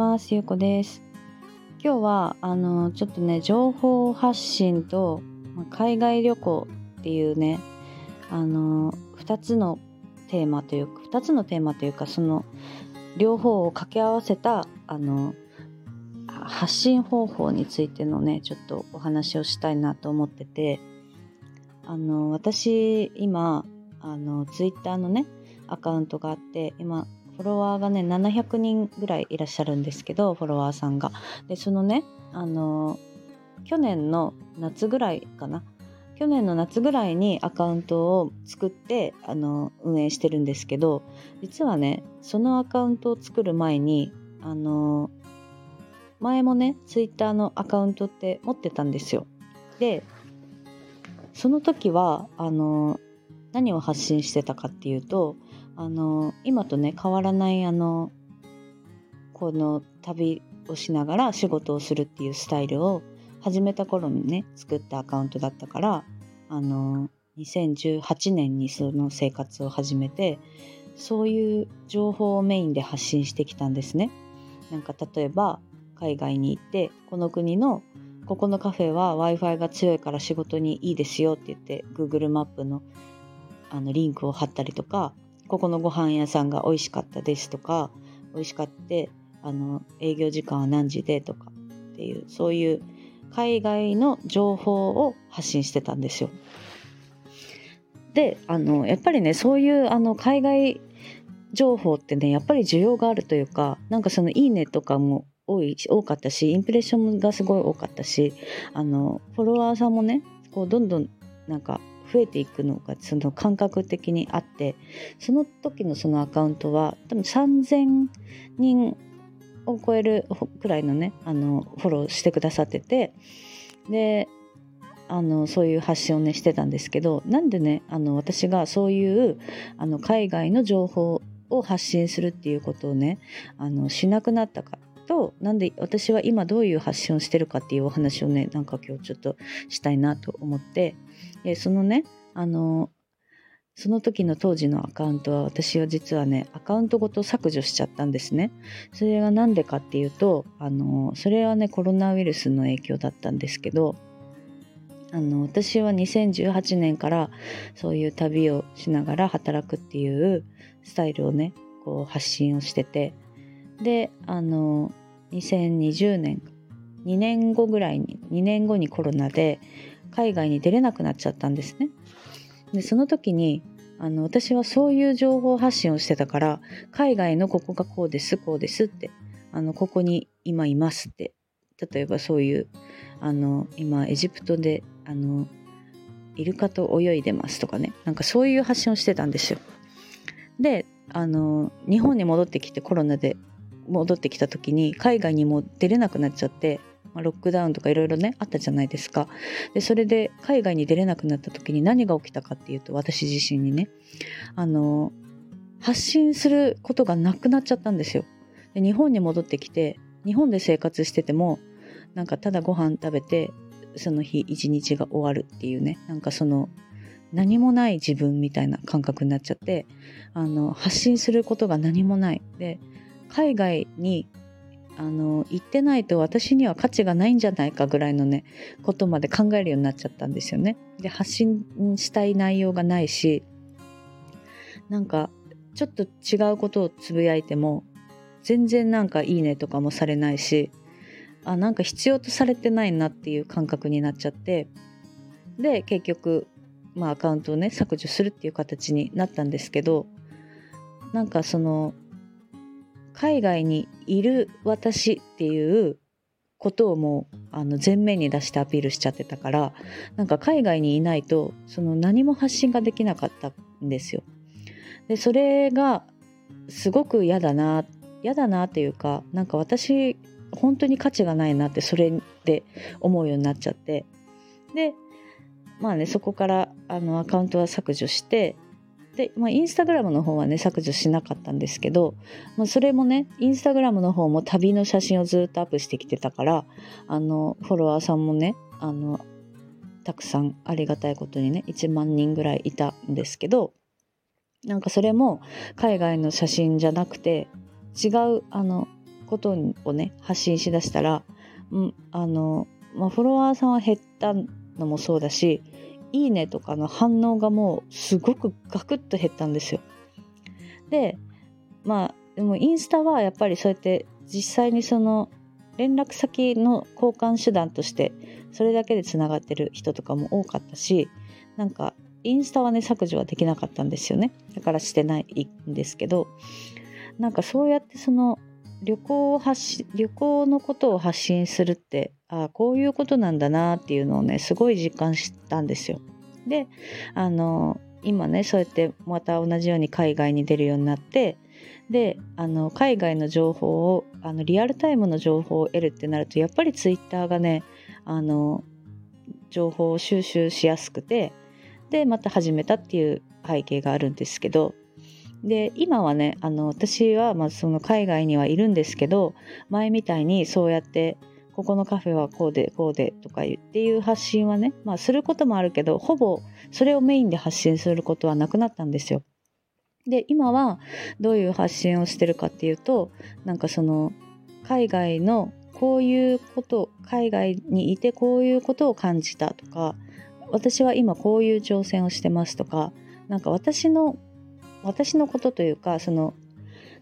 ます。ゆうこです。今日はあのちょっとね情報発信と海外旅行っていうねあの2つのテーマというか2つのテーマというかその両方を掛け合わせたあの発信方法についてのねちょっとお話をしたいなと思っててあの私今あのツイッターのねアカウントがあって今フォロワーがね700人ぐらいいらっしゃるんですけどフォロワーさんが。でそのねあの去年の夏ぐらいかな去年の夏ぐらいにアカウントを作ってあの運営してるんですけど実はねそのアカウントを作る前にあの前もねツイッターのアカウントって持ってたんですよ。でその時はあの何を発信してたかっていうとあの今とね変わらないあのこの旅をしながら仕事をするっていうスタイルを始めた頃にね作ったアカウントだったからあの2018年にその生活を始めてそういう情報をメインで発信してきたんですね。なんか例えば海外に行ってこの国のここのカフェは w i f i が強いから仕事にいいですよって言って Google マップのあのリンクを貼ったりとかここのご飯屋さんが美味しかったですとか美味しかってあの営業時間は何時でとかっていうそういう海外の情報を発信してたんですよ。であのやっぱりねそういうあの海外情報ってねやっぱり需要があるというかなんかその「いいね」とかも多い多かったしインプレッションがすごい多かったしあのフォロワーさんもねこうどんどんなんか増えていくのがその感覚的にあってその時のそのアカウントは多分3,000人を超えるくらいのねあのフォローしてくださっててであのそういう発信をねしてたんですけどなんでねあの私がそういうあの海外の情報を発信するっていうことをねあのしなくなったかとなんで私は今どういう発信をしてるかっていうお話をねなんか今日ちょっとしたいなと思ってでそのねあのその時の当時のアカウントは私は実はねアカウントごと削除しちゃったんですね。それが何でかっていうとあのそれはねコロナウイルスの影響だったんですけどあの私は2018年からそういう旅をしながら働くっていうスタイルをねこう発信をしててであの2020年2年後ぐらいに2年後にコロナで海外に出れなくなっちゃったんですね。でその時にあの私はそういう情報発信をしてたから海外のここがこうですこうですってあのここに今いますって例えばそういうあの今エジプトであのイルカと泳いでますとかねなんかそういう発信をしてたんですよ。であの日本に戻ってきてコロナで戻ってきた時に海外にも出れなくなっちゃって、まあ、ロックダウンとかいろいろねあったじゃないですか。でそれで海外に出れなくなった時に何が起きたかっていうと私自身にねあの発信することがなくなっちゃったんですよ。で日本に戻ってきて日本で生活しててもなんかただご飯食べてその日一日が終わるっていうねなんかその何もない自分みたいな感覚になっちゃってあの発信することが何もない。で海外にあの行ってないと私には価値がないんじゃないかぐらいのねことまで考えるようになっちゃったんですよね。で発信したい内容がないしなんかちょっと違うことをつぶやいても全然なんかいいねとかもされないしあなんか必要とされてないなっていう感覚になっちゃってで結局まあアカウントをね削除するっていう形になったんですけどなんかその海外にいる私っていうことをもうあの前面に出してアピールしちゃってたからなんか海外にいないとその何も発信ができなかったんですよ。でそれがすごく嫌だな嫌だなっていうかなんか私本当に価値がないなってそれで思うようになっちゃってでまあねそこからあのアカウントは削除してで、まあ、インスタグラムの方はね削除しなかったんですけど、まあ、それもねインスタグラムの方も旅の写真をずっとアップしてきてたからあのフォロワーさんもねあのたくさんありがたいことにね1万人ぐらいいたんですけどなんかそれも海外の写真じゃなくて違うあのことをね発信しだしたら、うん、あの、まあ、フォロワーさんは減ったのもそうだしいいねとかの反応がもうすごくガクッと減ったんですよ。でまあでもインスタはやっぱりそうやって実際にその連絡先の交換手段としてそれだけでつながってる人とかも多かったしなんかインスタはね削除はできなかったんですよねだからしてないんですけどなんかそうやってその旅行を発信旅行のことを発信するってあこういうことなんだなっていうのをねすごい実感したんですよ。であの今ねそうやってまた同じように海外に出るようになってであの海外の情報をあのリアルタイムの情報を得るってなるとやっぱりツイッターがねあの情報を収集しやすくてでまた始めたっていう背景があるんですけどで今はねあの私はまあその海外にはいるんですけど前みたいにそうやってここのカフェはこうでこうでとかっていう発信はねまあすることもあるけどほぼそれをメインで発信することはなくなったんですよ。で今はどういう発信をしてるかっていうとなんかその海外のこういうこと海外にいてこういうことを感じたとか私は今こういう挑戦をしてますとかなんか私の私のことというかその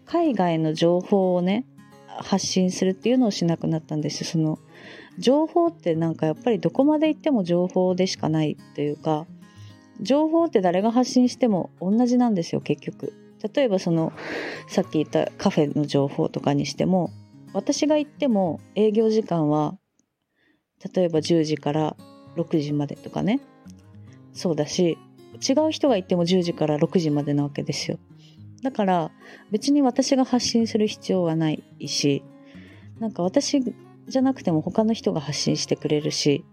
海外の情報をね発信するっていうのをしなくなったんですその情報ってなんかやっぱりどこまで行っても情報でしかないというか情報って誰が発信しても同じなんですよ結局。例えばそのさっき言ったカフェの情報とかにしても私が行っても営業時間は例えば10時から6時までとかね。そうだし違う人がいても10時から6時までなわけですよ。だから別に私が発信する必要はないしなんか私じゃなくても他の人が発信してくれるし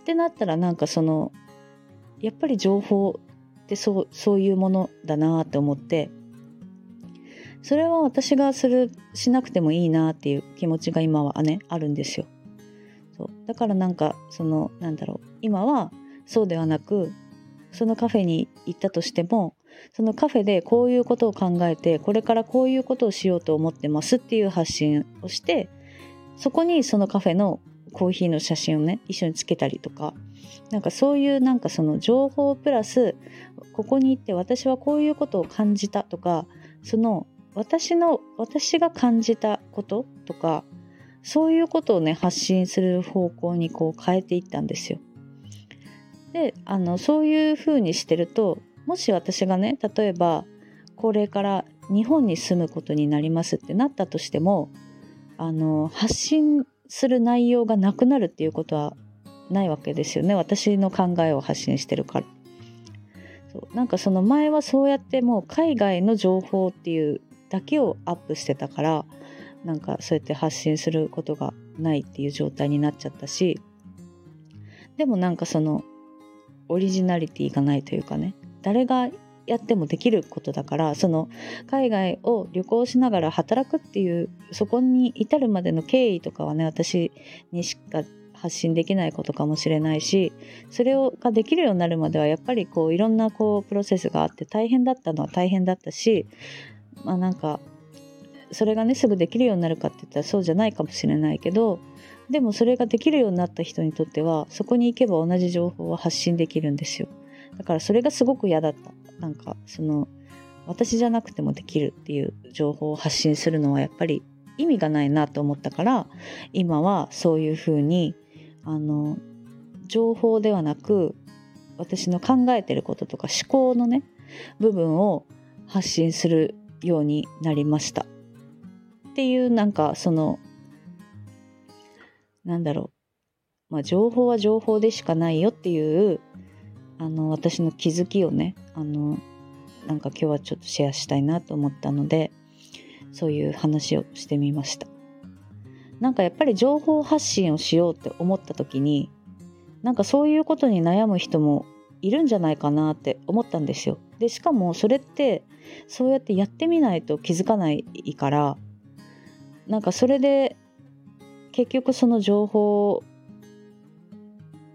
ってなったらなんかそのやっぱり情報ってそうそういうものだなって思ってそれは私がするしなくてもいいなっていう気持ちが今はねあるんですよ。そう。だからなんかそのなんだろう今はそうではなくそのカフェに行ったとしてもそのカフェでこういうことを考えてこれからこういうことをしようと思ってますっていう発信をしてそこにそのカフェのコーヒーの写真をね一緒につけたりとかなんかそういうなんかその情報プラスここに行って私はこういうことを感じたとかその私の私が感じたこととかそういうことをね発信する方向にこう変えていったんですよ。であのそういうふうにしてるともし私がね例えばこれから日本に住むことになりますってなったとしてもあの発信する内容がなくなるっていうことはないわけですよね私の考えを発信してるから。そうなんかその前はそうやってもう海外の情報っていうだけをアップしてたからなんかそうやって発信することがないっていう状態になっちゃったしでもなんかそのオリジナリティがないというかね誰がやってもできることだからその海外を旅行しながら働くっていうそこに至るまでの経緯とかはね私にしか発信できないことかもしれないしそれをができるようになるまではやっぱりこういろんなこうプロセスがあって大変だったのは大変だったしまあなんかそれがねすぐできるようになるかって言ったらそうじゃないかもしれないけどでもそれができるようになった人にとってはそこに行けば同じ情報を発信できるんですよ。だからそれがすごく嫌だった。なんかその私じゃなくてもできるっていう情報を発信するのはやっぱり意味がないなと思ったから今はそういうふうにあの情報ではなく私の考えてることとか思考のね部分を発信するようになりました。っていうなんかそのなんだろう、まあ、情報は情報でしかないよっていうあの私の気づきをねあのなんか今日はちょっとシェアしたいなと思ったのでそういう話をしてみました。なんかやっぱり情報発信をしようって思った時になんかそういうことに悩む人もいるんじゃないかなって思ったんですよ。でしかもそれってそうやってやってみないと気づかないからなんかそれで結局その情報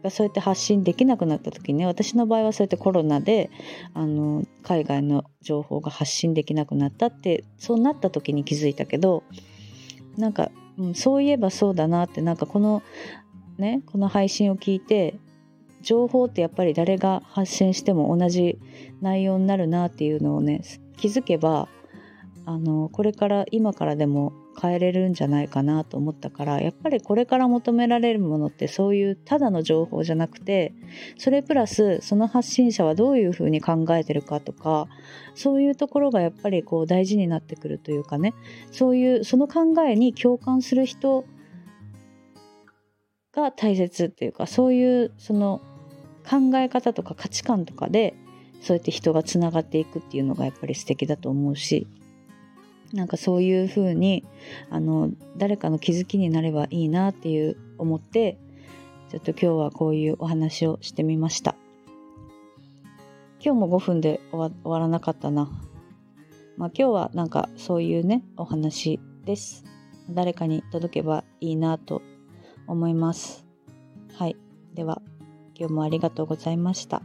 がそうやって発信できなくなった時にね私の場合はそうやってコロナであの海外の情報が発信できなくなったってそうなった時に気づいたけどなんか、うん、そういえばそうだなってなんかこのねこの配信を聞いて情報ってやっぱり誰が発信しても同じ内容になるなっていうのをね気づけばあのこれから今からでも変えれるんじゃないかなと思ったからやっぱりこれから求められるものってそういうただの情報じゃなくてそれプラスその発信者はどういうふうに考えてるかとかそういうところがやっぱりこう大事になってくるというかねそういうその考えに共感する人が大切っていうかそういうその考え方とか価値観とかでそうやって人がつながっていくっていうのがやっぱり素敵だと思うしなんかそういう風にあの誰かの気づきになればいいなっていう思ってちょっと今日はこういうお話をしてみました。今日も5分で終わらなかったな。まあ今日はなんかそういうねお話です。誰かに届けばいいなと思います。はい。では今日もありがとうございました。